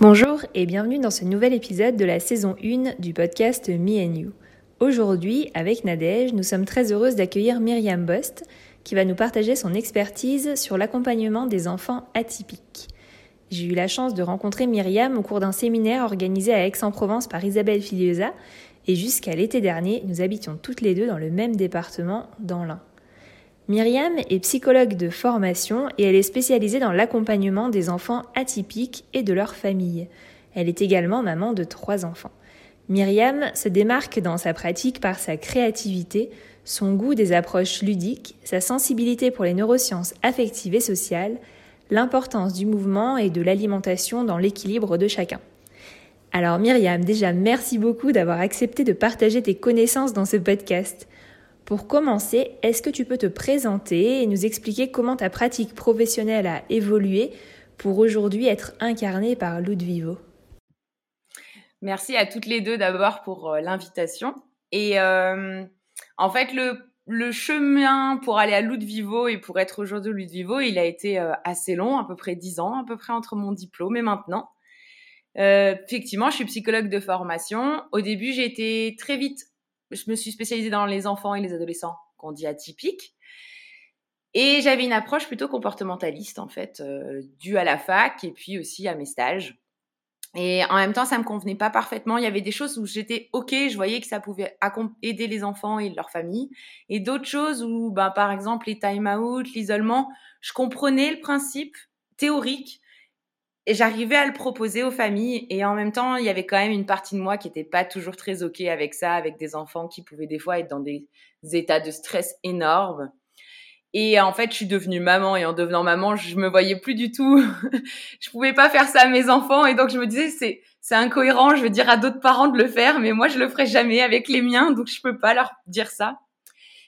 Bonjour et bienvenue dans ce nouvel épisode de la saison 1 du podcast Me and You. Aujourd'hui, avec Nadège, nous sommes très heureuses d'accueillir Myriam Bost, qui va nous partager son expertise sur l'accompagnement des enfants atypiques. J'ai eu la chance de rencontrer Myriam au cours d'un séminaire organisé à Aix-en-Provence par Isabelle Filiosa, et jusqu'à l'été dernier, nous habitions toutes les deux dans le même département, dans l'Ain. Myriam est psychologue de formation et elle est spécialisée dans l'accompagnement des enfants atypiques et de leurs familles. Elle est également maman de trois enfants. Myriam se démarque dans sa pratique par sa créativité, son goût des approches ludiques, sa sensibilité pour les neurosciences affectives et sociales, l'importance du mouvement et de l'alimentation dans l'équilibre de chacun. Alors Myriam, déjà merci beaucoup d'avoir accepté de partager tes connaissances dans ce podcast. Pour commencer, est-ce que tu peux te présenter et nous expliquer comment ta pratique professionnelle a évolué pour aujourd'hui être incarnée par Lou de Vivo Merci à toutes les deux d'abord pour euh, l'invitation. Et euh, en fait, le, chemin pour aller à Lou de Vivo et pour être aujourd'hui Lou de Vivo, il a été euh, assez long, à peu près dix ans, à peu près entre mon diplôme et maintenant. Effectivement, je suis psychologue de formation. Au début, j'ai été très vite je me suis spécialisée dans les enfants et les adolescents qu'on dit atypiques. Et j'avais une approche plutôt comportementaliste, en fait, euh, due à la fac et puis aussi à mes stages. Et en même temps, ça me convenait pas parfaitement. Il y avait des choses où j'étais OK, je voyais que ça pouvait aider les enfants et leur famille. Et d'autres choses où, ben, par exemple, les time-out, l'isolement, je comprenais le principe théorique, et j'arrivais à le proposer aux familles et en même temps, il y avait quand même une partie de moi qui n'était pas toujours très OK avec ça, avec des enfants qui pouvaient des fois être dans des états de stress énormes. Et en fait, je suis devenue maman et en devenant maman, je me voyais plus du tout. je pouvais pas faire ça à mes enfants et donc je me disais c'est c'est incohérent, je veux dire à d'autres parents de le faire mais moi je le ferai jamais avec les miens donc je peux pas leur dire ça.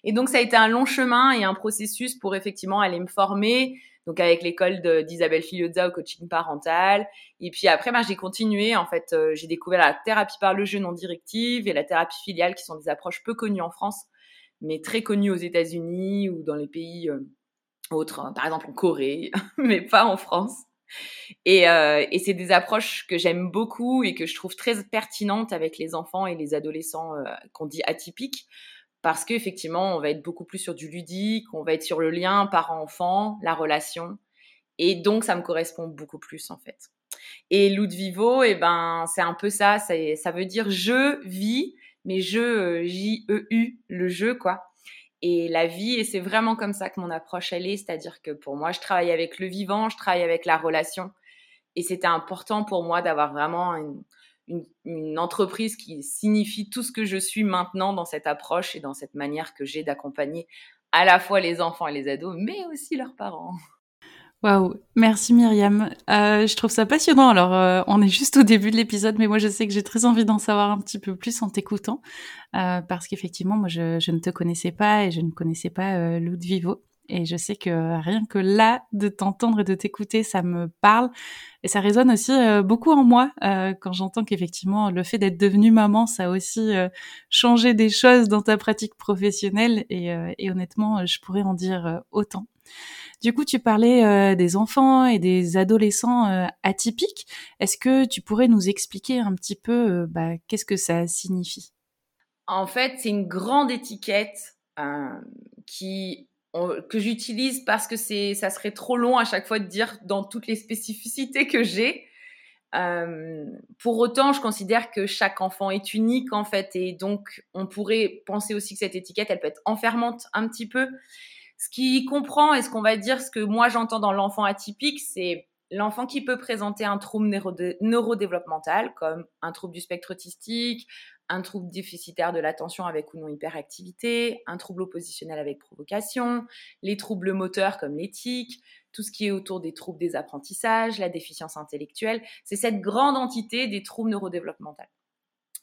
Et donc ça a été un long chemin et un processus pour effectivement aller me former, donc avec l'école d'Isabelle Filioza au coaching parental. Et puis après, ben, j'ai continué. En fait, euh, j'ai découvert la thérapie par le jeu non directive et la thérapie filiale, qui sont des approches peu connues en France, mais très connues aux États-Unis ou dans les pays euh, autres, hein. par exemple en Corée, mais pas en France. Et, euh, et c'est des approches que j'aime beaucoup et que je trouve très pertinentes avec les enfants et les adolescents qu'on dit atypiques parce qu'effectivement, on va être beaucoup plus sur du ludique, on va être sur le lien parent-enfant, la relation. Et donc, ça me correspond beaucoup plus, en fait. Et loup de vivo, eh ben, c'est un peu ça, ça veut dire je vis, mais je, euh, J-E-U, le jeu, quoi. Et la vie, et c'est vraiment comme ça que mon approche, elle est, c'est-à-dire que pour moi, je travaille avec le vivant, je travaille avec la relation. Et c'était important pour moi d'avoir vraiment une, une, entreprise qui signifie tout ce que je suis maintenant dans cette approche et dans cette manière que j'ai d'accompagner à la fois les enfants et les ados, mais aussi leurs parents. Waouh, merci Myriam. Euh, je trouve ça passionnant. Alors, euh, on est juste au début de l'épisode, mais moi, je sais que j'ai très envie d'en savoir un petit peu plus en t'écoutant, euh, parce qu'effectivement, moi, je, je, ne te connaissais pas et je ne connaissais pas Lou de Vivo. Et je sais que rien que là, de t'entendre et de t'écouter, ça me parle et ça résonne aussi euh, beaucoup en moi euh, quand j'entends qu'effectivement le fait d'être devenue maman, ça a aussi euh, changé des choses dans ta pratique professionnelle et, honnêtement, je pourrais en dire autant. Du coup, tu parlais des enfants et des adolescents atypiques. Est-ce que tu pourrais nous expliquer un petit peu bah, qu'est-ce que ça signifie? En fait, c'est une grande étiquette qui que j'utilise parce que c'est, ça serait trop long à chaque fois de dire dans toutes les spécificités que j'ai. Euh, pour autant, je considère que chaque enfant est unique en fait, et donc on pourrait penser aussi que cette étiquette, elle peut être enfermante un petit peu. Ce qui comprend et ce qu'on va dire, ce que moi j'entends dans l'enfant atypique, c'est l'enfant qui peut présenter un trouble neurodéveloppemental comme un trouble du spectre autistique, un trouble déficitaire de l'attention avec ou non hyperactivité, un trouble oppositionnel avec provocation, les troubles moteurs comme l'éthique, tout ce qui est autour des troubles des apprentissages, la déficience intellectuelle. C'est cette grande entité des troubles neurodéveloppementaux.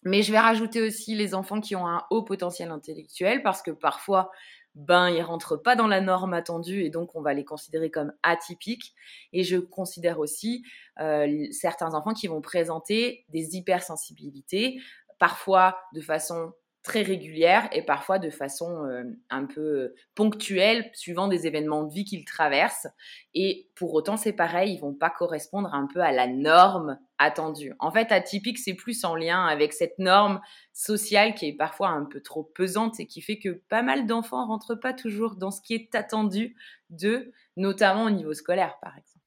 Mais je vais rajouter aussi les enfants qui ont un haut potentiel intellectuel parce que parfois, ben, ils rentrent pas dans la norme attendue et donc on va les considérer comme atypiques. Et je considère aussi euh, certains enfants qui vont présenter des hypersensibilités, parfois de façon très régulière et parfois de façon euh, un peu euh, ponctuelle suivant des événements de vie qu'ils traversent. Et pour autant c'est pareil ils vont pas correspondre un peu à la norme attendue. En fait atypique c'est plus en lien avec cette norme sociale qui est parfois un peu trop pesante et qui fait que pas mal d'enfants rentrent pas toujours dans ce qui est attendu d'eux notamment au niveau scolaire par exemple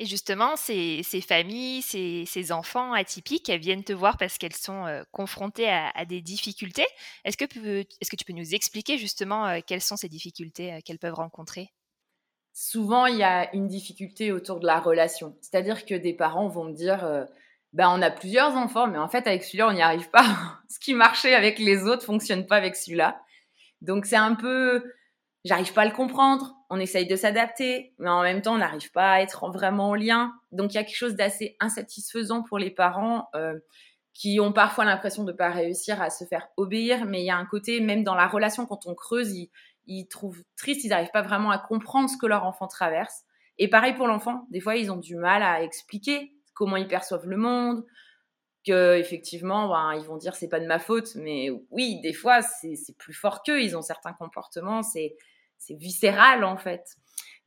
et justement, ces, familles, ces, enfants atypiques, elles viennent te voir parce qu'elles sont euh, confrontées à, des difficultés. Est-ce que, tu peux nous expliquer justement euh, quelles sont ces difficultés euh, qu'elles peuvent rencontrer? Souvent, il y a une difficulté autour de la relation. C'est-à-dire que des parents vont me dire, ben, on a plusieurs enfants, mais en fait, avec celui-là, on n'y arrive pas. Ce qui marchait avec les autres fonctionne pas avec celui-là. Donc, c'est un peu j'arrive pas à le comprendre, on essaye de s'adapter, mais en même temps, on n'arrive pas à être vraiment en lien. Donc, il y a quelque chose d'assez insatisfaisant pour les parents euh, qui ont parfois l'impression de ne pas réussir à se faire obéir, mais il y a un côté, même dans la relation, quand on creuse, ils, trouvent triste, ils n'arrivent pas vraiment à comprendre ce que leur enfant traverse. Et pareil pour l'enfant, des fois, ils ont du mal à expliquer comment ils perçoivent le monde, que effectivement, ben, ils vont dire c'est pas de ma faute, mais oui, des fois, c'est plus fort qu'eux. Ils ont certains comportements, c'est viscéral en fait.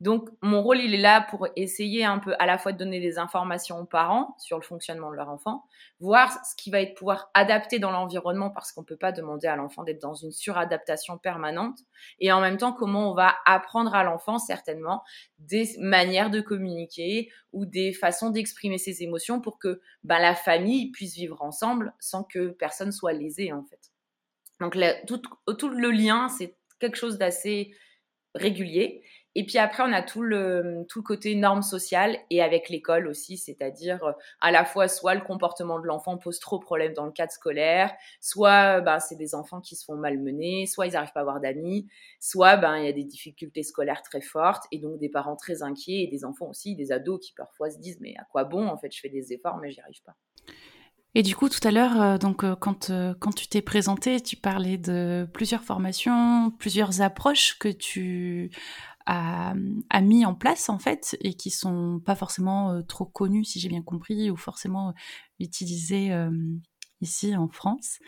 Donc, mon rôle, il est là pour essayer un peu à la fois de donner des informations aux parents sur le fonctionnement de leur enfant, voir ce qui va être pouvoir adapter dans l'environnement parce qu'on ne peut pas demander à l'enfant d'être dans une suradaptation permanente, et en même temps, comment on va apprendre à l'enfant certainement des manières de communiquer ou des façons d'exprimer ses émotions pour que ben, la famille puisse vivre ensemble sans que personne soit lésé en fait. Donc, tout le lien, c'est quelque chose d'assez régulier. Et puis après, on a tout le, tout le côté normes sociales et avec l'école aussi, c'est-à-dire euh, à la fois soit le comportement de l'enfant pose trop de problèmes dans le cadre scolaire, soit ben, c'est des enfants qui se font malmener, soit ils n'arrivent pas à avoir d'amis, soit ben, il y a des difficultés scolaires très fortes et donc des parents très inquiets et des enfants aussi, des ados qui parfois se disent mais à quoi bon en fait je fais des efforts mais j'y arrive pas. Et du coup, tout à l'heure, euh, donc euh, quand, quand tu t'es présenté, tu parlais de plusieurs formations, plusieurs approches que tu a, mis en place en fait et qui sont pas forcément euh, trop connus si j'ai bien compris ou forcément euh, utilisés euh, ici en France.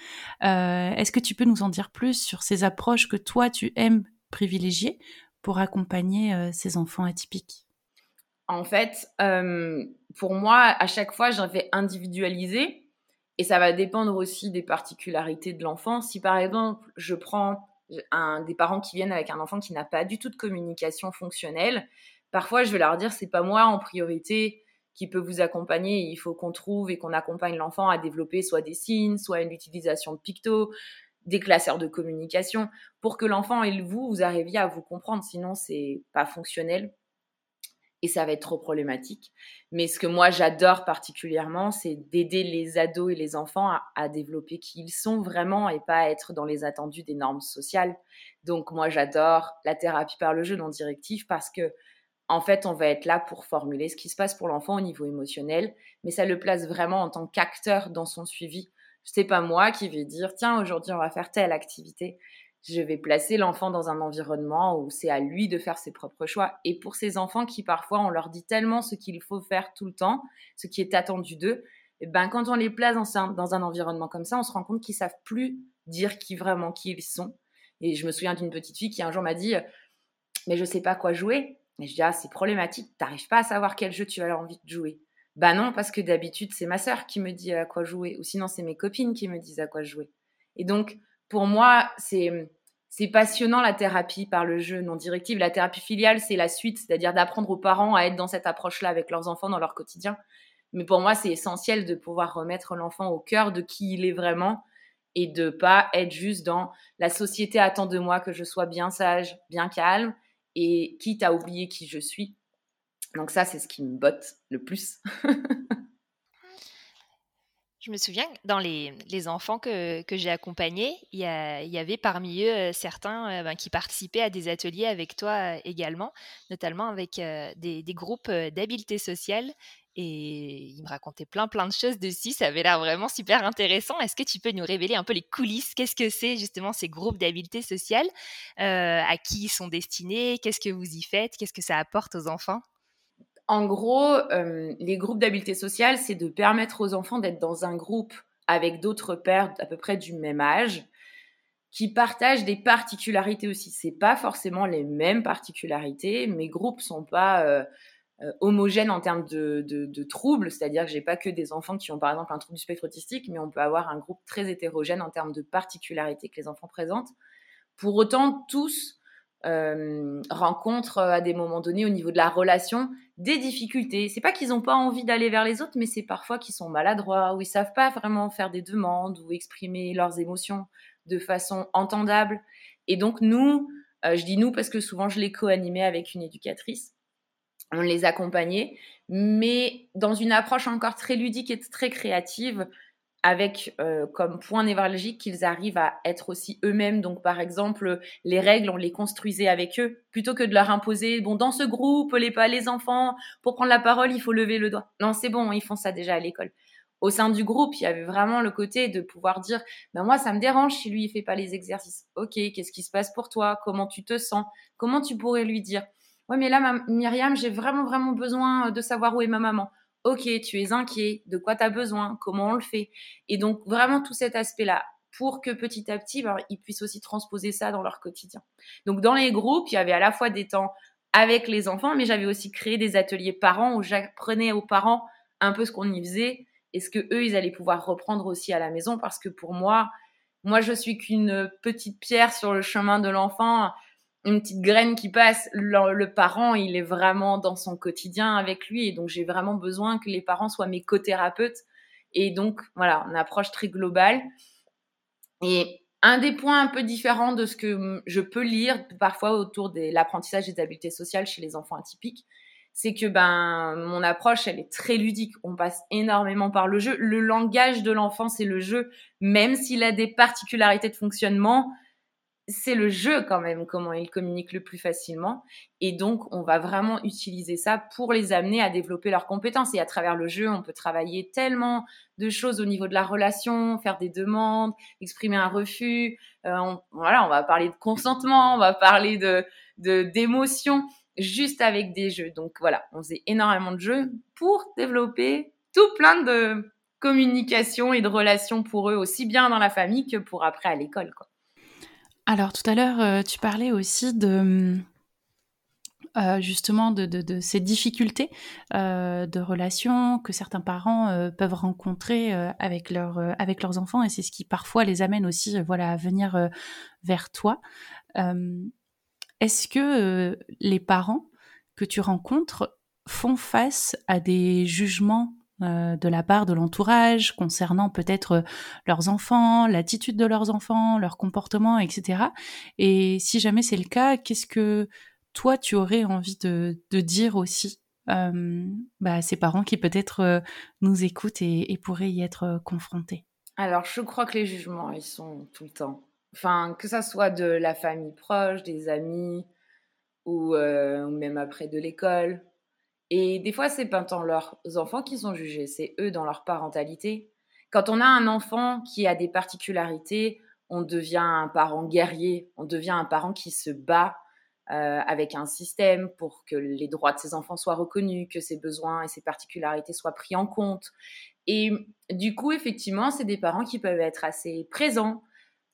Est-ce que tu peux nous en dire plus sur ces approches que toi tu aimes privilégier pour accompagner ces enfants atypiques? En fait, pour moi, à chaque fois, j'avais individualisé et ça va dépendre aussi des particularités de l'enfant. Si par exemple, je prends des parents qui viennent avec un enfant qui n'a pas du tout de communication fonctionnelle, parfois je vais leur dire c'est pas moi en priorité qui peut vous accompagner. Il faut qu'on trouve et qu'on accompagne l'enfant à développer soit des signes, soit une utilisation de picto, des classeurs de communication, pour que l'enfant et vous, vous arriviez à vous comprendre. Sinon, c'est pas fonctionnel et ça va être trop problématique. Mais ce que moi j'adore particulièrement, c'est d'aider les ados et les enfants à, développer qui ils sont vraiment et pas être dans les attendus des normes sociales. Donc moi j'adore la thérapie par le jeu non directif parce que en fait on va être là pour formuler ce qui se passe pour l'enfant au niveau émotionnel, mais ça le place vraiment en tant qu'acteur dans son suivi. C'est pas moi qui vais dire tiens aujourd'hui on va faire telle activité je vais placer l'enfant dans un environnement où c'est à lui de faire ses propres choix. Et pour ces enfants qui parfois on leur dit tellement ce qu'il faut faire tout le temps, ce qui est attendu d'eux, eh ben quand on les place dans un, dans un environnement comme ça, on se rend compte qu'ils savent plus dire qui vraiment qui ils sont. Et je me souviens d'une petite fille qui un jour m'a dit mais je sais pas quoi jouer. Et je dis ah c'est problématique, t'arrives pas à savoir quel jeu tu as envie de jouer. Bah non parce que d'habitude c'est ma sœur qui me dit à quoi jouer ou sinon c'est mes copines qui me disent à quoi jouer. Et donc pour moi, c'est passionnant la thérapie par le jeu non directive. La thérapie filiale, c'est la suite, c'est-à-dire d'apprendre aux parents à être dans cette approche-là avec leurs enfants dans leur quotidien. Mais pour moi, c'est essentiel de pouvoir remettre l'enfant au cœur de qui il est vraiment et de pas être juste dans la société attend de moi que je sois bien sage, bien calme et quitte à oublier qui je suis. Donc ça, c'est ce qui me botte le plus. Je me souviens, dans les, enfants que, que j'ai accompagnés, il y, avait parmi eux euh, certains euh, ben, qui participaient à des ateliers avec toi euh, également, notamment avec des, des, groupes d'habileté sociale. Et ils me racontaient plein, plein de choses dessus. Ça avait l'air vraiment super intéressant. Est-ce que tu peux nous révéler un peu les coulisses? Qu'est-ce que c'est justement ces groupes d'habileté sociale À qui ils sont destinés? Qu'est-ce que vous y faites? Qu'est-ce que ça apporte aux enfants? En gros, euh, les groupes d'habileté sociale, c'est de permettre aux enfants d'être dans un groupe avec d'autres pères à peu près du même âge qui partagent des particularités aussi. C'est pas forcément les mêmes particularités. Mes groupes sont pas euh, euh, homogènes en termes de, troubles, c'est-à-dire que j'ai pas que des enfants qui ont par exemple un trouble du spectre autistique, mais on peut avoir un groupe très hétérogène en termes de particularités que les enfants présentent. Pour autant, tous rencontrent à des moments donnés au niveau de la relation des difficultés. C'est pas qu'ils n'ont pas envie d'aller vers les autres, mais c'est parfois qu'ils sont maladroits ou ils savent pas vraiment faire des demandes ou exprimer leurs émotions de façon entendable. Et donc nous, euh, je dis nous parce que souvent je les co-animais avec une éducatrice, on les accompagnait, mais dans une approche encore très ludique et très créative avec euh, comme point névralgique qu'ils arrivent à être aussi eux-mêmes. Donc, par exemple, les règles, on les construisait avec eux, plutôt que de leur imposer, bon, dans ce groupe, les pas les enfants, pour prendre la parole, il faut lever le doigt. Non, c'est bon, ils font ça déjà à l'école. Au sein du groupe, il y avait vraiment le côté de pouvoir dire, ben moi, ça me dérange si lui, il fait pas les exercices. Ok, qu'est-ce qui se passe pour toi? Comment tu te sens? Comment tu pourrais lui dire? Ouais, mais là, Myriam, j'ai vraiment, vraiment besoin de savoir où est ma maman ok, tu es inquiet, de quoi tu as besoin, comment on le fait. Et donc vraiment tout cet aspect-là pour que petit à petit, ben, ils puissent aussi transposer ça dans leur quotidien. Donc dans les groupes, il y avait à la fois des temps avec les enfants, mais j'avais aussi créé des ateliers parents où j'apprenais aux parents un peu ce qu'on y faisait et ce que eux ils allaient pouvoir reprendre aussi à la maison parce que pour moi, moi je suis qu'une petite pierre sur le chemin de l'enfant une petite graine qui passe, le, parent, il est vraiment dans son quotidien avec lui. Et donc, j'ai vraiment besoin que les parents soient mes co-thérapeutes. Et donc, voilà, une approche très globale. Et un des points un peu différents de ce que je peux lire parfois autour de l'apprentissage des habiletés sociales chez les enfants atypiques, c'est que ben mon approche elle est très ludique. On passe énormément par le jeu. Le langage de l'enfant c'est le jeu, même s'il a des particularités de fonctionnement c'est le jeu quand même, comment ils communiquent le plus facilement. Et donc, on va vraiment utiliser ça pour les amener à développer leurs compétences. Et à travers le jeu, on peut travailler tellement de choses au niveau de la relation, faire des demandes, exprimer un refus. Euh, on, voilà, on va parler de consentement, on va parler de d'émotions, juste avec des jeux. Donc voilà, on faisait énormément de jeux pour développer tout plein de communication et de relations pour eux, aussi bien dans la famille que pour après à l'école. Quoi. Alors tout à l'heure, euh, tu parlais aussi de euh, justement de, ces difficultés euh, de relations que certains parents peuvent rencontrer avec, avec leurs enfants et c'est ce qui parfois les amène aussi voilà, à venir vers toi. Est-ce que les parents que tu rencontres font face à des jugements euh, de la part de l'entourage concernant peut-être euh, leurs enfants, l'attitude de leurs enfants, leur comportement, etc. Et si jamais c'est le cas, qu'est-ce que toi tu aurais envie de, dire aussi euh, bah, à ces parents qui peut-être nous écoutent et, pourraient y être confrontés? Alors je crois que les jugements, ils sont tout le temps. Enfin, que ça soit de la famille proche, des amis ou même après de l'école et des fois, c'est pas tant leurs enfants qui sont jugés, c'est eux dans leur parentalité. Quand on a un enfant qui a des particularités, on devient un parent guerrier, on devient un parent qui se bat euh, avec un système pour que les droits de ses enfants soient reconnus, que ses besoins et ses particularités soient pris en compte. Et du coup, effectivement, c'est des parents qui peuvent être assez présents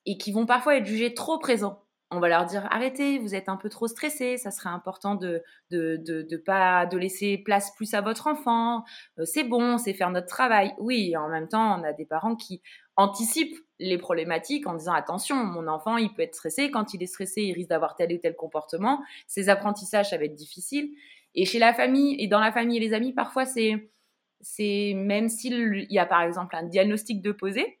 et qui vont parfois être jugés trop présents on va leur dire arrêtez, vous êtes un peu trop stressé, ça serait important de de, de, pas de laisser place plus à votre enfant. Euh, c'est bon, c'est faire notre travail. Oui, en même temps, on a des parents qui anticipent les problématiques en disant attention, mon enfant, il peut être stressé, quand il est stressé, il risque d'avoir tel ou tel comportement. Ses apprentissages, ça va être difficile. Et chez la famille et dans la famille et les amis, parfois c'est c'est même s'il y a par exemple un diagnostic de poser,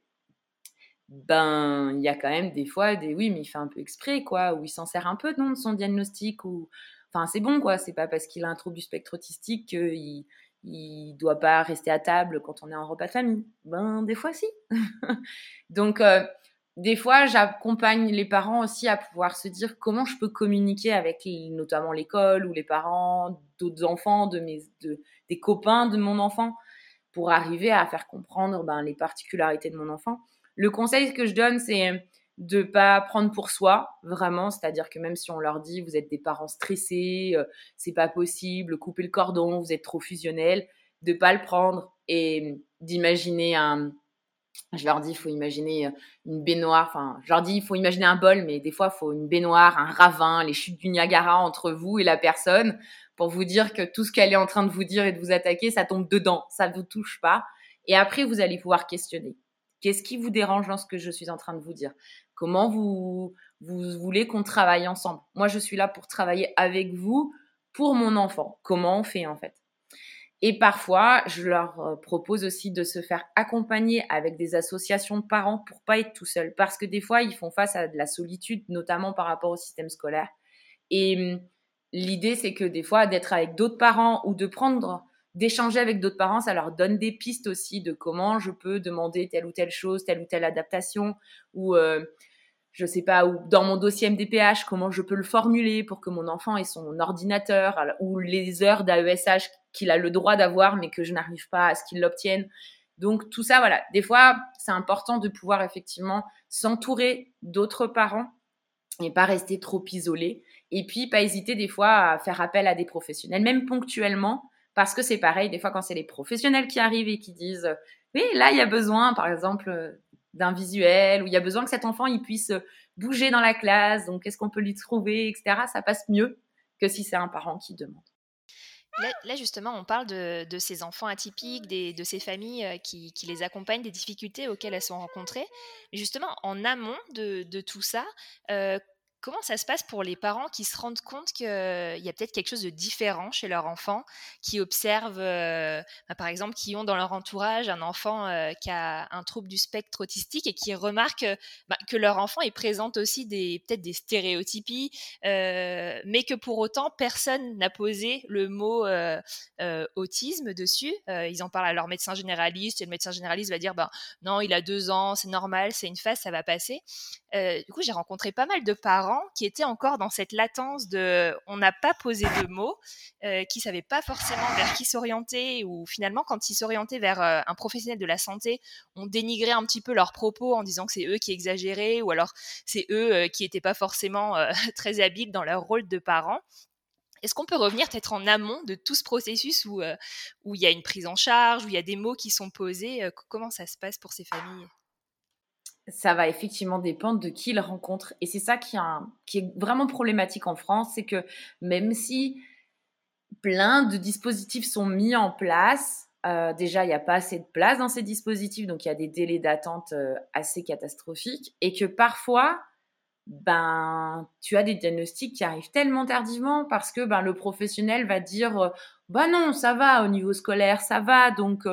ben il y a quand même des fois des oui mais il fait un peu exprès quoi ou il s'en sert un peu non de son diagnostic ou enfin c'est bon quoi c'est pas parce qu'il a un trouble du spectre autistique qu'il il doit pas rester à table quand on est en repas de famille. Ben des fois si. Donc euh, des fois j'accompagne les parents aussi à pouvoir se dire comment je peux communiquer avec notamment l'école ou les parents d'autres enfants de mes de, des copains de mon enfant pour arriver à faire comprendre ben, les particularités de mon enfant le conseil que je donne, c'est de pas prendre pour soi vraiment, c'est-à-dire que même si on leur dit vous êtes des parents stressés, euh, c'est pas possible, coupez le cordon, vous êtes trop fusionnel, de pas le prendre et d'imaginer un je leur dis il faut imaginer euh, une baignoire, enfin je leur dis il faut imaginer un bol mais des fois il faut une baignoire, un ravin, les chutes du Niagara entre vous et la personne pour vous dire que tout ce qu'elle est en train de vous dire et de vous attaquer, ça tombe dedans, ça ne vous touche pas. Et après vous allez pouvoir questionner. Qu'est-ce qui vous dérange dans ce que je suis en train de vous dire? Comment vous, vous voulez qu'on travaille ensemble? Moi, je suis là pour travailler avec vous pour mon enfant. Comment on fait en fait? Et parfois, je leur euh, propose aussi de se faire accompagner avec des associations de parents pour pas être tout seul. Parce que des fois, ils font face à de la solitude, notamment par rapport au système scolaire. Et hum, l'idée, c'est que des fois, d'être avec d'autres parents ou de prendre d'échanger avec d'autres parents, ça leur donne des pistes aussi de comment je peux demander telle ou telle chose, telle ou telle adaptation, ou euh, je sais pas, ou dans mon dossier MDPH, comment je peux le formuler pour que mon enfant ait son ordinateur, ou les heures d'AESH qu'il a le droit d'avoir, mais que je n'arrive pas à ce qu'il l'obtienne. Donc tout ça, voilà, des fois, c'est important de pouvoir effectivement s'entourer d'autres parents et pas rester trop isolé. Et puis, pas hésiter des fois à faire appel à des professionnels, même ponctuellement, parce que c'est pareil, des fois, quand c'est les professionnels qui arrivent et qui disent Oui, là, il y a besoin, par exemple, d'un visuel, ou il y a besoin que cet enfant il puisse bouger dans la classe, donc qu'est-ce qu'on peut lui trouver, etc. Ça passe mieux que si c'est un parent qui demande. Là, justement, on parle de, ces enfants atypiques, de ces familles qui, les accompagnent, des difficultés auxquelles elles sont rencontrées. Mais justement, en amont de, tout ça, Comment ça se passe pour les parents qui se rendent compte qu'il y a peut-être quelque chose de différent chez leur enfant, qui observent, euh, bah, par exemple, qui ont dans leur entourage un enfant euh, qui a un trouble du spectre autistique et qui remarquent bah, que leur enfant est présente aussi des peut-être des stéréotypies, euh, mais que pour autant personne n'a posé le mot autisme dessus. ils en parlent à leur médecin généraliste et le médecin généraliste va dire ben non, il a deux ans, c'est normal, c'est une phase, ça va passer. du coup, j'ai rencontré pas mal de parents qui étaient encore dans cette latence de on n'a pas posé de mots, euh, qui savaient pas forcément vers qui s'orienter, ou finalement quand ils s'orientaient vers euh, un professionnel de la santé, on dénigrait un petit peu leurs propos en disant que c'est eux qui exagéraient, ou alors c'est eux euh, qui n'étaient pas forcément très habiles dans leur rôle de parents. Est-ce qu'on peut revenir peut-être en amont de tout ce processus où il y a une prise en charge, où il y a des mots qui sont posés? Comment ça se passe pour ces familles? Ça va effectivement dépendre de qui il rencontre. Et c'est ça qui, est vraiment problématique en France, c'est que même si plein de dispositifs sont mis en place, euh, déjà, il n'y a pas assez de place dans ces dispositifs, donc il y a des délais d'attente euh, assez catastrophiques, et que parfois, ben, tu as des diagnostics qui arrivent tellement tardivement parce que ben, le professionnel va dire, euh, bah non, ça va au niveau scolaire, ça va, donc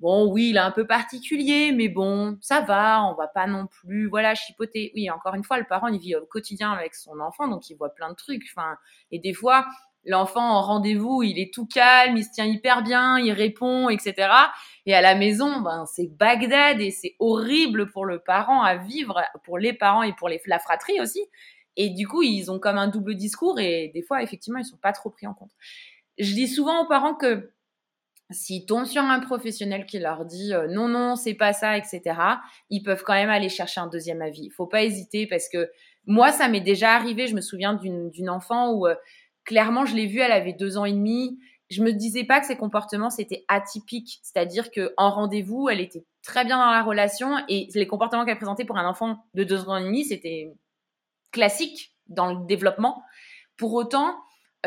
Bon, oui, il est un peu particulier, mais bon, ça va, on va pas non plus, voilà, chipoter. Oui, encore une fois, le parent, il vit au quotidien avec son enfant, donc il voit plein de trucs. Enfin, et des fois, l'enfant en rendez-vous, il est tout calme, il se tient hyper bien, il répond, etc. Et à la maison, ben, c'est Bagdad et c'est horrible pour le parent à vivre, pour les parents et pour les, la fratrie aussi. Et du coup, ils ont comme un double discours et des fois, effectivement, ils sont pas trop pris en compte. Je dis souvent aux parents que s'ils tombent sur un professionnel qui leur dit non, non, c'est pas ça, etc., ils peuvent quand même aller chercher un deuxième avis. Faut pas hésiter parce que moi, ça m'est déjà arrivé. Je me souviens d'une enfant où clairement, je l'ai vue, elle avait deux ans et demi. Je me disais pas que ses comportements c'était atypique, c'est-à-dire que en rendez-vous, elle était très bien dans la relation et les comportements qu'elle présentait pour un enfant de deux ans et demi, c'était classique dans le développement. Pour autant, euh,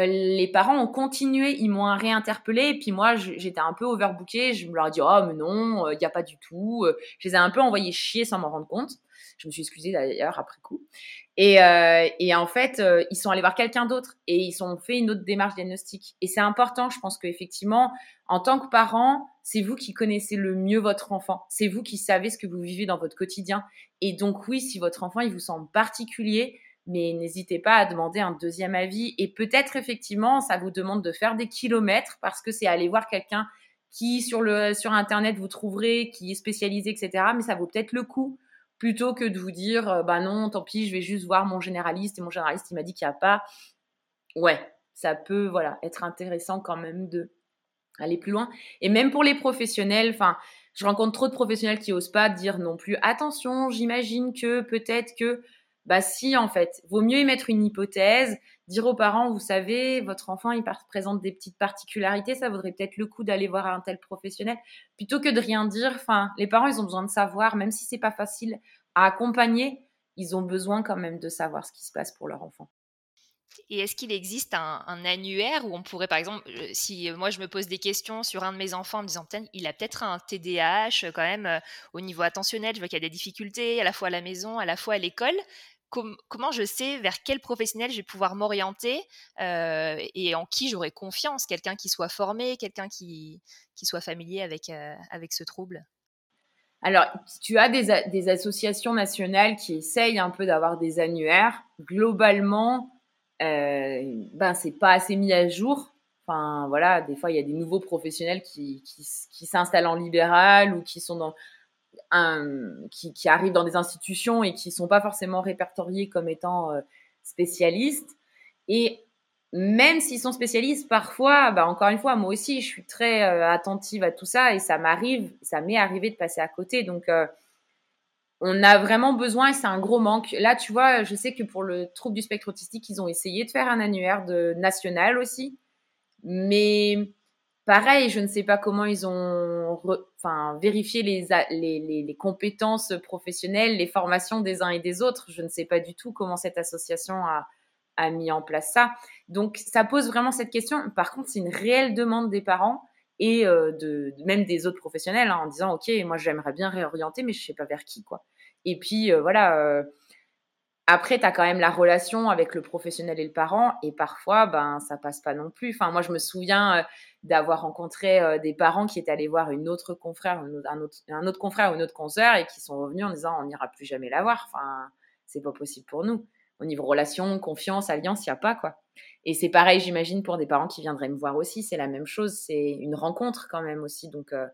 les parents ont continué, ils m'ont réinterpellé, et puis moi, j'étais un peu overbookée, je me leur ai dit, oh, mais non, il euh, n'y a pas du tout. Euh, je les ai un peu envoyés chier sans m'en rendre compte. Je me suis excusée d'ailleurs après coup. Et, et en fait, ils sont allés voir quelqu'un d'autre et ils ont fait une autre démarche diagnostique. Et c'est important, je pense qu'effectivement, en tant que parent, c'est vous qui connaissez le mieux votre enfant. C'est vous qui savez ce que vous vivez dans votre quotidien. Et donc oui, si votre enfant, il vous semble particulier, mais n'hésitez pas à demander un deuxième avis. Et peut-être effectivement, ça vous demande de faire des kilomètres parce que c'est aller voir quelqu'un qui sur le sur internet vous trouverez, qui est spécialisé, etc. Mais ça vaut peut-être le coup plutôt que de vous dire euh, bah non, tant pis, je vais juste voir mon généraliste et mon généraliste il m'a dit qu'il n'y a pas. Ouais, ça peut voilà être intéressant quand même de aller plus loin. Et même pour les professionnels, enfin, je rencontre trop de professionnels qui osent pas dire non plus attention, j'imagine que peut-être que bah si, en fait, vaut mieux émettre une hypothèse, dire aux parents, vous savez, votre enfant, il présente des petites particularités, ça vaudrait peut-être le coup d'aller voir un tel professionnel, plutôt que de rien dire. Enfin, les parents, ils ont besoin de savoir, même si c'est pas facile à accompagner, ils ont besoin quand même de savoir ce qui se passe pour leur enfant. Et est-ce qu'il existe un, annuaire où on pourrait, par exemple, euh, si moi je me pose des questions sur un de mes enfants en me disant, il a peut-être un TDAH euh, quand même euh, au niveau attentionnel, je vois qu'il y a des difficultés à la fois à la maison, à la fois à l'école, comment je sais vers quel professionnel je vais pouvoir m'orienter euh, et en qui j'aurai confiance, quelqu'un qui soit formé, quelqu'un qui, qui soit familier avec, euh, avec ce trouble? Alors, tu as des, associations nationales qui essayent un peu d'avoir des annuaires. Globalement, euh, ben c'est pas assez mis à jour. Enfin voilà, des fois il y a des nouveaux professionnels qui, qui s'installent en libéral ou qui sont dans qui, qui, arrivent dans des institutions et qui sont pas forcément répertoriés comme étant euh, spécialistes. Et même s'ils sont spécialistes, parfois, bah encore une fois, moi aussi, je suis très euh, attentive à tout ça et ça m'arrive, ça m'est arrivé de passer à côté. Donc, euh, on a vraiment besoin et c'est un gros manque. Là, tu vois, je sais que pour le trouble du spectre autistique, ils ont essayé de faire un annuaire national aussi, mais Pareil, je ne sais pas comment ils ont enfin, vérifié les, les, les, compétences professionnelles, les formations des uns et des autres. Je ne sais pas du tout comment cette association a, a mis en place ça. Donc, ça pose vraiment cette question. Par contre, c'est une réelle demande des parents et euh, de, même des autres professionnels hein, en disant, OK, moi, j'aimerais bien réorienter, mais je ne sais pas vers qui. quoi. Et puis, euh, voilà. Euh, après, tu as quand même la relation avec le professionnel et le parent, et parfois, ben, ça passe pas non plus. Enfin, moi, je me souviens euh, d'avoir rencontré euh, des parents qui étaient allés voir une autre confrère, un, autre, confrère ou une autre consoeur, et qui sont revenus en disant, on n'ira plus jamais la voir. Enfin, c'est pas possible pour nous. Au niveau relation, confiance, alliance, il n'y a pas, quoi. Et c'est pareil, j'imagine, pour des parents qui viendraient me voir aussi, c'est la même chose. C'est une rencontre quand même aussi. Donc, euh,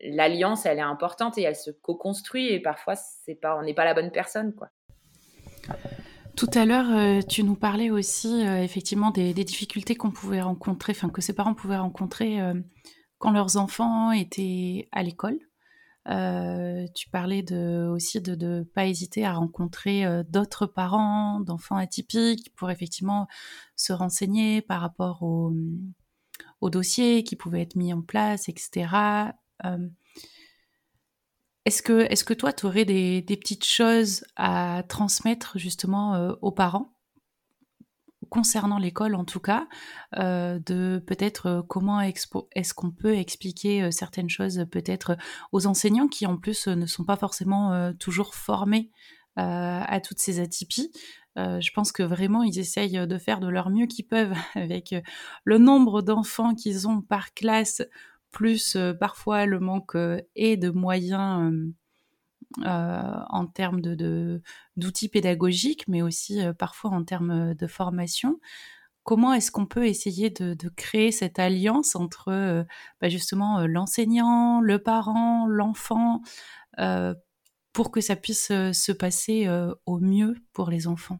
l'alliance, elle est importante et elle se co-construit, et parfois, c'est pas, on n'est pas la bonne personne, quoi. Tout à l'heure, euh, tu nous parlais aussi euh, effectivement des, difficultés qu'on pouvait rencontrer, enfin que ses parents pouvaient rencontrer euh, quand leurs enfants étaient à l'école. tu parlais aussi de ne pas hésiter à rencontrer d'autres parents d'enfants atypiques pour effectivement se renseigner par rapport au, au, dossier qui pouvait être mis en place, etc. Est-ce que, toi, tu aurais des, petites choses à transmettre justement euh, aux parents? Concernant l'école en tout cas, euh, de peut-être euh, comment est-ce qu'on peut expliquer certaines choses peut-être aux enseignants qui en plus ne sont pas forcément toujours formés à toutes ces atypies? je pense que vraiment ils essayent de faire de leur mieux qu'ils peuvent avec le nombre d'enfants qu'ils ont par classe plus euh, parfois le manque euh, et de moyens euh, en termes de, d'outils pédagogiques, mais aussi parfois en termes de formation. Comment est-ce qu'on peut essayer de, créer cette alliance entre bah, justement l'enseignant, le parent, l'enfant, pour que ça puisse se passer au mieux pour les enfants?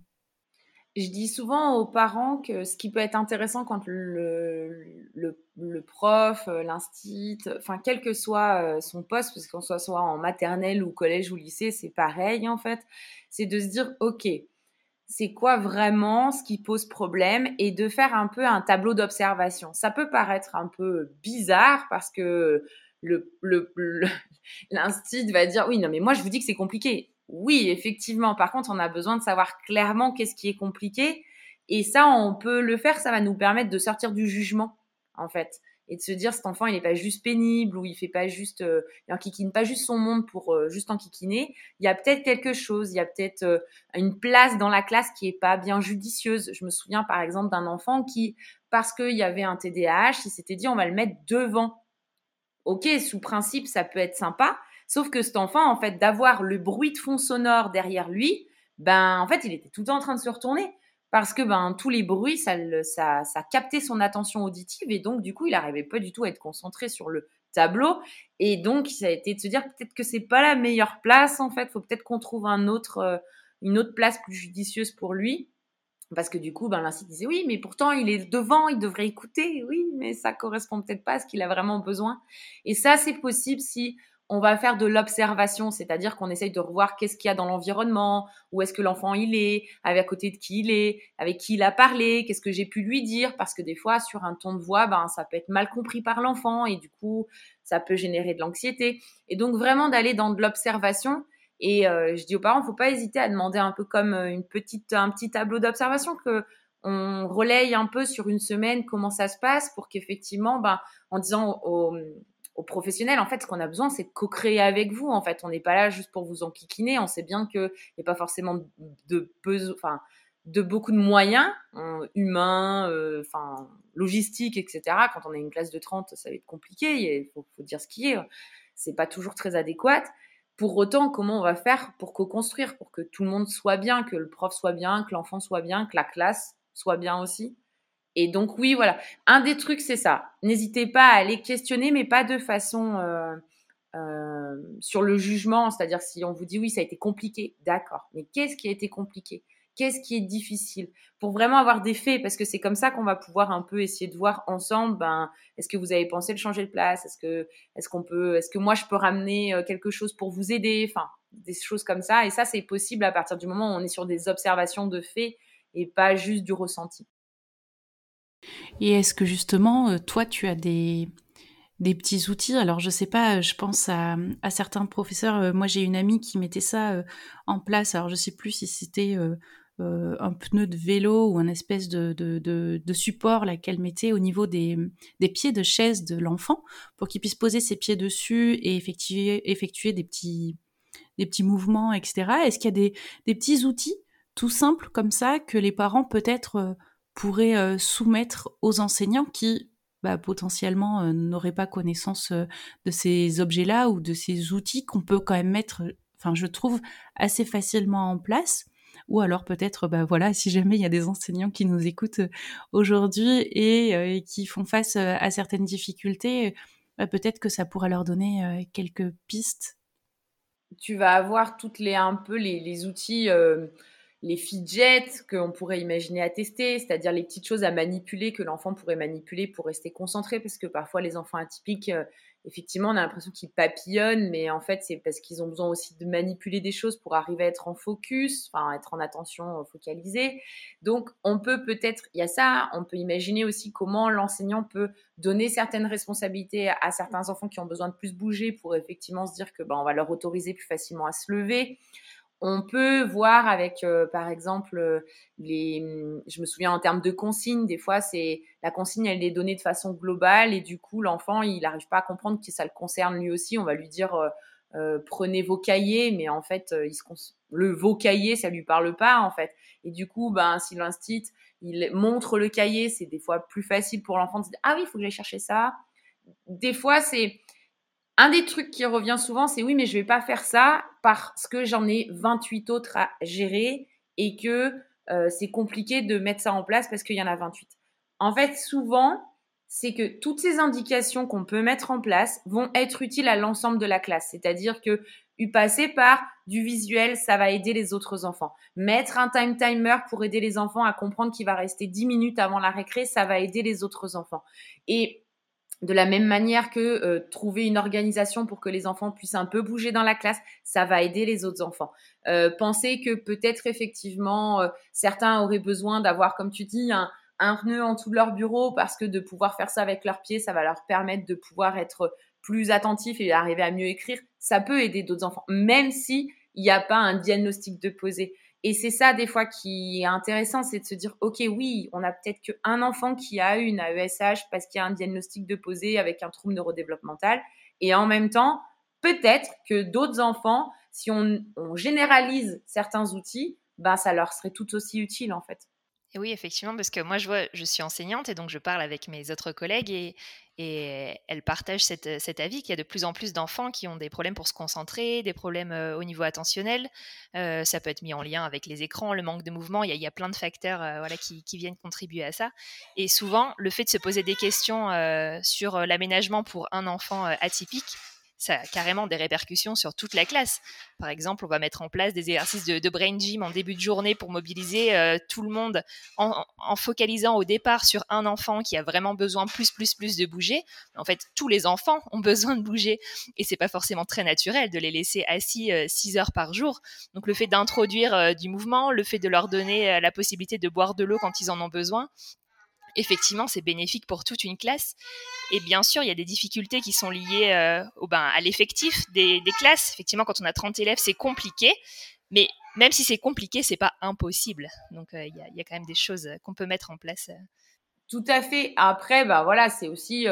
Je dis souvent aux parents que ce qui peut être intéressant quand le, prof, euh, l'instit, enfin quel que soit euh, son poste, parce qu'on soit soit en maternelle ou collège ou lycée, c'est pareil en fait, c'est de se dire ok, c'est quoi vraiment ce qui pose problème et de faire un peu un tableau d'observation. Ça peut paraître un peu bizarre parce que le, l'instit va dire oui non mais moi je vous dis que c'est compliqué oui, effectivement. Par contre, on a besoin de savoir clairement qu'est-ce qui est compliqué. Et ça, on peut le faire. Ça va nous permettre de sortir du jugement, en fait. Et de se dire, cet enfant, il n'est pas juste pénible ou il fait pas juste, euh, il enquiquine pas juste son monde pour euh, juste enquiquiner. Il y a peut-être quelque chose. Il y a peut-être euh, une place dans la classe qui est pas bien judicieuse. Je me souviens, par exemple, d'un enfant qui, parce qu'il y avait un TDAH, il s'était dit, on va le mettre devant. Ok, sous principe, ça peut être sympa. Sauf que cet enfant, en fait, d'avoir le bruit de fond sonore derrière lui, ben, en fait, il était tout le temps en train de se retourner parce que ben tous les bruits, ça, ça, ça captait son attention auditive et donc du coup, il n'arrivait pas du tout à être concentré sur le tableau et donc ça a été de se dire peut-être que c'est pas la meilleure place en fait, faut peut-être qu'on trouve un autre, euh, une autre place plus judicieuse pour lui. Parce que du coup, ben, l'instit disait oui, mais pourtant il est devant, il devrait écouter, oui, mais ça correspond peut-être pas à ce qu'il a vraiment besoin. Et ça, c'est possible si on va faire de l'observation, c'est-à-dire qu'on essaye de revoir qu'est-ce qu'il y a dans l'environnement, où est-ce que l'enfant il est, avec à côté de qui il est, avec qui il a parlé, qu'est-ce que j'ai pu lui dire, parce que des fois sur un ton de voix, ben ça peut être mal compris par l'enfant et du coup ça peut générer de l'anxiété. Et donc vraiment d'aller dans de l'observation. Et euh, je dis aux parents, faut pas hésiter à demander un peu comme euh, une petite, un petit tableau d'observation que on relaye un peu sur une semaine comment ça se passe pour qu'effectivement, ben, en disant aux, aux professionnels, en fait, ce qu'on a besoin, c'est de co-créer avec vous. En fait, on n'est pas là juste pour vous enquiquiner. On sait bien qu'il n'y a pas forcément de, enfin, de beaucoup de moyens hein, humains, euh, enfin, logistiques, etc. Quand on a une classe de 30, ça va être compliqué. Il faut, dire ce qui est. C'est pas toujours très adéquat. Pour autant, comment on va faire pour co-construire, pour que tout le monde soit bien, que le prof soit bien, que l'enfant soit bien, que la classe soit bien aussi? Et donc oui, voilà. Un des trucs, c'est ça. N'hésitez pas à aller questionner, mais pas de façon euh, euh, sur le jugement. C'est-à-dire si on vous dit oui, ça a été compliqué, d'accord. Mais qu'est-ce qui a été compliqué? Qu'est-ce qui est difficile? Pour vraiment avoir des faits, parce que c'est comme ça qu'on va pouvoir un peu essayer de voir ensemble. Ben, est-ce que vous avez pensé de changer de place? Est-ce que, est-ce qu'on peut, est-ce que moi je peux ramener euh, quelque chose pour vous aider? Enfin, des choses comme ça. Et ça, c'est possible à partir du moment où on est sur des observations de faits et pas juste du ressenti. Et est-ce que justement, euh, toi, tu as des, petits outils? Alors, je sais pas, je pense à, certains professeurs. Euh, moi, j'ai une amie qui mettait ça euh, en place. Alors, je sais plus si c'était un pneu de vélo ou un espèce de, support qu'elle mettait au niveau des, pieds de chaise de l'enfant pour qu'il puisse poser ses pieds dessus et effectuer, effectuer des petits des petits mouvements, etc. Est-ce qu'il y a des, des petits outils tout simples comme ça que les parents peut-être pourrait euh, soumettre aux enseignants qui bah, potentiellement euh, n'auraient pas connaissance euh, de ces objets-là ou de ces outils qu'on peut quand même mettre, enfin je trouve, assez facilement en place. Ou alors peut-être, bah voilà, si jamais il y a des enseignants qui nous écoutent aujourd'hui et, qui font face à certaines difficultés, bah, peut-être que ça pourra leur donner quelques pistes. Tu vas avoir toutes les un peu les, les outils les fidgets qu'on pourrait imaginer à tester, c'est-à-dire les petites choses à manipuler que l'enfant pourrait manipuler pour rester concentré, parce que parfois les enfants atypiques, euh, effectivement, on a l'impression qu'ils papillonnent, mais en fait c'est parce qu'ils ont besoin aussi de manipuler des choses pour arriver à être en focus, enfin être en attention euh, focalisée. Donc on peut peut-être, il y a ça, on peut imaginer aussi comment l'enseignant peut donner certaines responsabilités à certains enfants qui ont besoin de plus bouger pour effectivement se dire que ben, on va leur autoriser plus facilement à se lever. On peut voir avec, euh, par exemple, euh, les, je me souviens en termes de consignes, des fois, c'est la consigne, elle est donnée de façon globale et du coup, l'enfant, il n'arrive pas à comprendre que ça le concerne lui aussi. On va lui dire, euh, prenez vos cahiers, mais en fait, il se le vos cahiers, ça lui parle pas en fait. Et du coup, ben, si l'instit, il montre le cahier, c'est des fois plus facile pour l'enfant de dire, ah oui, il faut que j'aille chercher ça. Des fois, c'est un des trucs qui revient souvent, c'est oui, mais je vais pas faire ça parce que j'en ai 28 autres à gérer et que euh, c'est compliqué de mettre ça en place parce qu'il y en a 28. En fait, souvent, c'est que toutes ces indications qu'on peut mettre en place vont être utiles à l'ensemble de la classe. C'est-à-dire que passer par du visuel, ça va aider les autres enfants. Mettre un time timer pour aider les enfants à comprendre qu'il va rester 10 minutes avant la récré, ça va aider les autres enfants. Et de la même manière que euh, trouver une organisation pour que les enfants puissent un peu bouger dans la classe, ça va aider les autres enfants. Euh, pensez que peut-être effectivement euh, certains auraient besoin d'avoir, comme tu dis, un, un pneu en dessous de leur bureau parce que de pouvoir faire ça avec leurs pieds, ça va leur permettre de pouvoir être plus attentif et arriver à mieux écrire. Ça peut aider d'autres enfants, même si il n'y a pas un diagnostic de poser. Et c'est ça, des fois, qui est intéressant, c'est de se dire, OK, oui, on a peut-être qu'un enfant qui a une AESH parce qu'il y a un diagnostic de poser avec un trouble neurodéveloppemental. Et en même temps, peut-être que d'autres enfants, si on, on, généralise certains outils, ben, ça leur serait tout aussi utile, en fait. Oui, effectivement, parce que moi, je vois, je suis enseignante et donc je parle avec mes autres collègues et, elles partagent cette, cet avis qu'il y a de plus en plus d'enfants qui ont des problèmes pour se concentrer, des problèmes euh, au niveau attentionnel. Euh, ça peut être mis en lien avec les écrans, le manque de mouvement. Il y a, plein de facteurs euh, qui, viennent contribuer à ça. Et souvent, le fait de se poser des questions euh, sur l'aménagement pour un enfant euh, atypique, ça a carrément des répercussions sur toute la classe. Par exemple, on va mettre en place des exercices de, brain gym en début de journée pour mobiliser euh, tout le monde en, focalisant au départ sur un enfant qui a vraiment besoin plus, plus, plus de bouger. En fait, tous les enfants ont besoin de bouger et c'est pas forcément très naturel de les laisser assis 6 euh, heures par jour. Donc, le fait d'introduire euh, du mouvement, le fait de leur donner la possibilité de boire de l'eau quand ils en ont besoin, effectivement, c'est bénéfique pour toute une classe. Et bien sûr, il y a des difficultés qui sont liées euh, ben, à l'effectif des, classes. Effectivement, quand on a 30 élèves, c'est compliqué. Mais même si c'est compliqué, c'est pas impossible. Donc, euh, il y, a, quand même des choses qu'on peut mettre en place. Euh. Tout à fait. Après, bah voilà, c'est aussi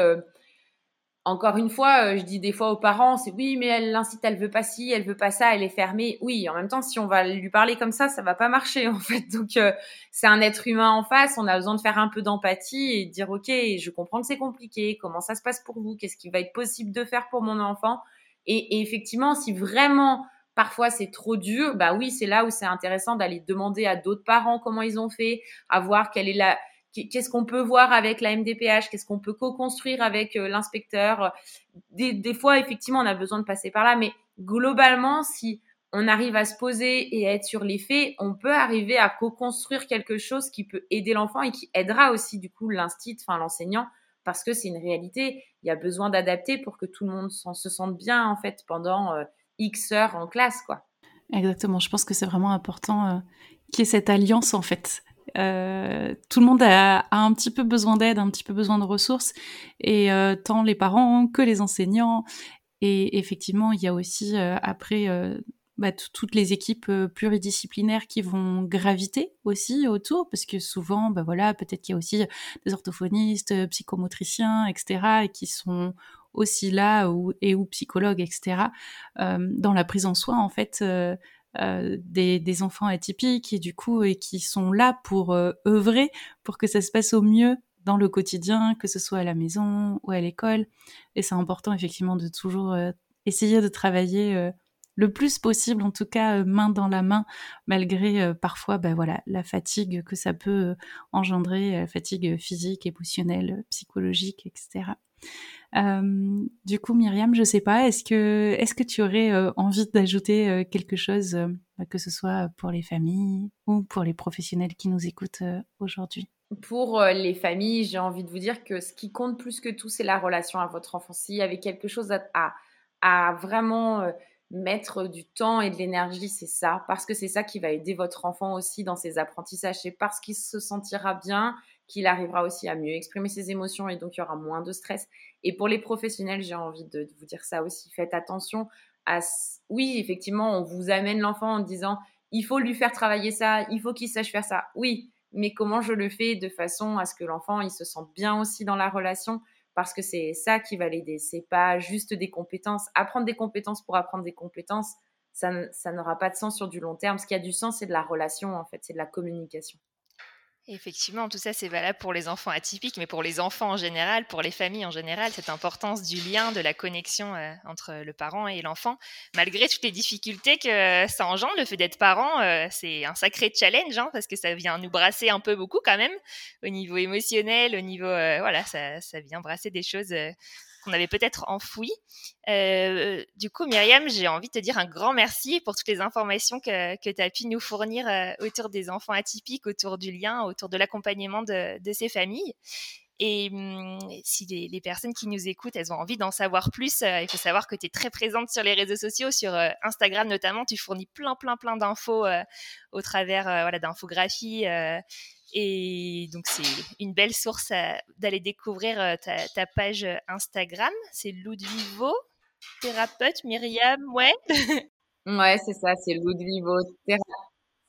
encore une fois, euh, je dis des fois aux parents, c'est oui, mais elle l'incite, elle veut pas ci, elle veut pas ça, elle est fermée. Oui, en même temps, si on va lui parler comme ça, ça va pas marcher en fait. Donc euh, c'est un être humain en face, on a besoin de faire un peu d'empathie et de dire ok, je comprends que c'est compliqué, comment ça se passe pour vous, qu'est-ce qui va être possible de faire pour mon enfant? Et, et effectivement, si vraiment parfois c'est trop dur, bah oui, c'est là où c'est intéressant d'aller demander à d'autres parents comment ils ont fait, à voir quelle est la qu'est-ce qu'on peut voir avec la MDPH, qu'est-ce qu'on peut co-construire avec euh, l'inspecteur? Des, fois, effectivement, on a besoin de passer par là, mais globalement, si on arrive à se poser et à être sur les faits, on peut arriver à co-construire quelque chose qui peut aider l'enfant et qui aidera aussi du coup l'instit, enfin l'enseignant, parce que c'est une réalité. Il y a besoin d'adapter pour que tout le monde se sente bien en fait pendant euh, X heures en classe, quoi. Exactement. Je pense que c'est vraiment important euh, qu'il y ait cette alliance en fait euh, tout le monde a, un petit peu besoin d'aide, un petit peu besoin de ressources, et euh, tant les parents que les enseignants. Et effectivement, il y a aussi euh, après bah, toutes les équipes pluridisciplinaires qui vont graviter aussi autour, parce que souvent, bah voilà, peut-être qu'il y a aussi des orthophonistes, psychomotriciens, etc., et qui sont aussi là ou, et ou psychologues, etc. dans la prise en soin, en fait euh, des, des, enfants atypiques et du coup et qui sont là pour euh, œuvrer pour que ça se passe au mieux dans le quotidien, que ce soit à la maison ou à l'école. Et c'est important effectivement de toujours euh, essayer de travailler le plus possible, en tout cas main dans la main, malgré parfois ben voilà la fatigue que ça peut engendrer, la fatigue physique, émotionnelle, psychologique, etc. Euh, du coup, Myriam, je sais pas, est-ce que, est-ce que tu aurais euh, envie d'ajouter euh, quelque chose, que ce soit pour les familles ou pour les professionnels qui nous écoutent aujourd'hui? Pour les familles, j'ai envie de vous dire que ce qui compte plus que tout, c'est la relation à votre enfant. S'il y avait quelque chose à, à, à vraiment mettre du temps et de l'énergie, c'est ça, parce que c'est ça qui va aider votre enfant aussi dans ses apprentissages. C'est parce qu'il se sentira bien qu'il arrivera aussi à mieux exprimer ses émotions et donc il y aura moins de stress. Et pour les professionnels, j'ai envie de, vous dire ça aussi. Faites attention à. Oui, effectivement, on vous amène l'enfant en disant il faut lui faire travailler ça, il faut qu'il sache faire ça. Oui, mais comment je le fais de façon à ce que l'enfant il se sente bien aussi dans la relation? Parce que c'est ça qui va l'aider. C'est pas juste des compétences. Apprendre des compétences pour apprendre des compétences, ça, ça n'aura pas de sens sur du long terme. Ce qui a du sens, c'est de la relation en fait, c'est de la communication. Effectivement, tout ça, c'est valable pour les enfants atypiques, mais pour les enfants en général, pour les familles en général, cette importance du lien, de la connexion euh, entre le parent et l'enfant, malgré toutes les difficultés que ça engendre, le fait d'être parent, euh, c'est un sacré challenge, hein, parce que ça vient nous brasser un peu beaucoup quand même, au niveau émotionnel, au niveau, euh, voilà, ça, ça, vient brasser des choses qu'on avait peut-être enfoui. Euh, du coup, Myriam, j'ai envie de te dire un grand merci pour toutes les informations que, que tu as pu nous fournir euh, autour des enfants atypiques, autour du lien, autour de l'accompagnement de, de, ces familles. Et hum, si les, personnes qui nous écoutent, elles ont envie d'en savoir plus, euh, il faut savoir que tu es très présente sur les réseaux sociaux, sur Instagram notamment. Tu fournis plein, plein, plein d'infos au travers voilà, d'infographies et donc, c'est une belle source d'aller découvrir euh, ta, page Instagram. C'est Ludvivo, thérapeute, Myriam, ouais. ouais, c'est ça, c'est Ludvivo.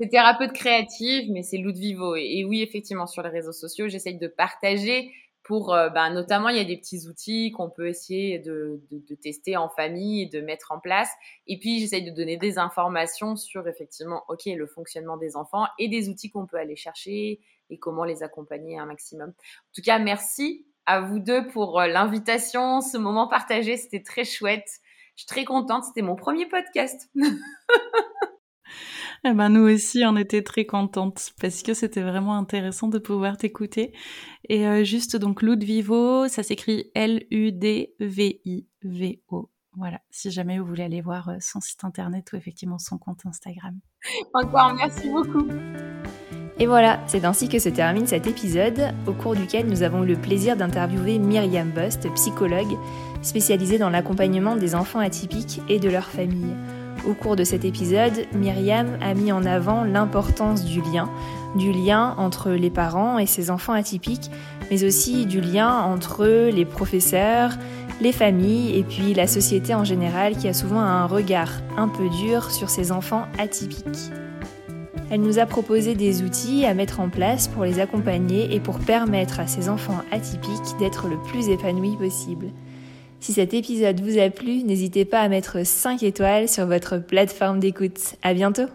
C'est thérapeute créative, mais c'est Ludvivo. Et, et oui, effectivement, sur les réseaux sociaux, j'essaye de partager pour, euh, ben, notamment, il y a des petits outils qu'on peut essayer de, de, de, tester en famille et de mettre en place. Et puis, j'essaye de donner des informations sur, effectivement, OK, le fonctionnement des enfants et des outils qu'on peut aller chercher et comment les accompagner un maximum. En tout cas, merci à vous deux pour euh, l'invitation, ce moment partagé, c'était très chouette. Je suis très contente, c'était mon premier podcast. Eh ben, nous aussi, on était très contentes parce que c'était vraiment intéressant de pouvoir t'écouter. Et euh, juste, donc, Ludvivo, ça s'écrit L-U-D-V-I-V-O. Voilà, si jamais vous voulez aller voir euh, son site internet ou effectivement son compte Instagram. Encore, merci beaucoup. Et voilà, c'est ainsi que se termine cet épisode, au cours duquel nous avons eu le plaisir d'interviewer Myriam Bost, psychologue spécialisée dans l'accompagnement des enfants atypiques et de leurs familles. Au cours de cet épisode, Myriam a mis en avant l'importance du lien, du lien entre les parents et ses enfants atypiques, mais aussi du lien entre les professeurs, les familles et puis la société en général qui a souvent un regard un peu dur sur ces enfants atypiques. Elle nous a proposé des outils à mettre en place pour les accompagner et pour permettre à ces enfants atypiques d'être le plus épanouis possible. Si cet épisode vous a plu, n'hésitez pas à mettre 5 étoiles sur votre plateforme d'écoute. À bientôt!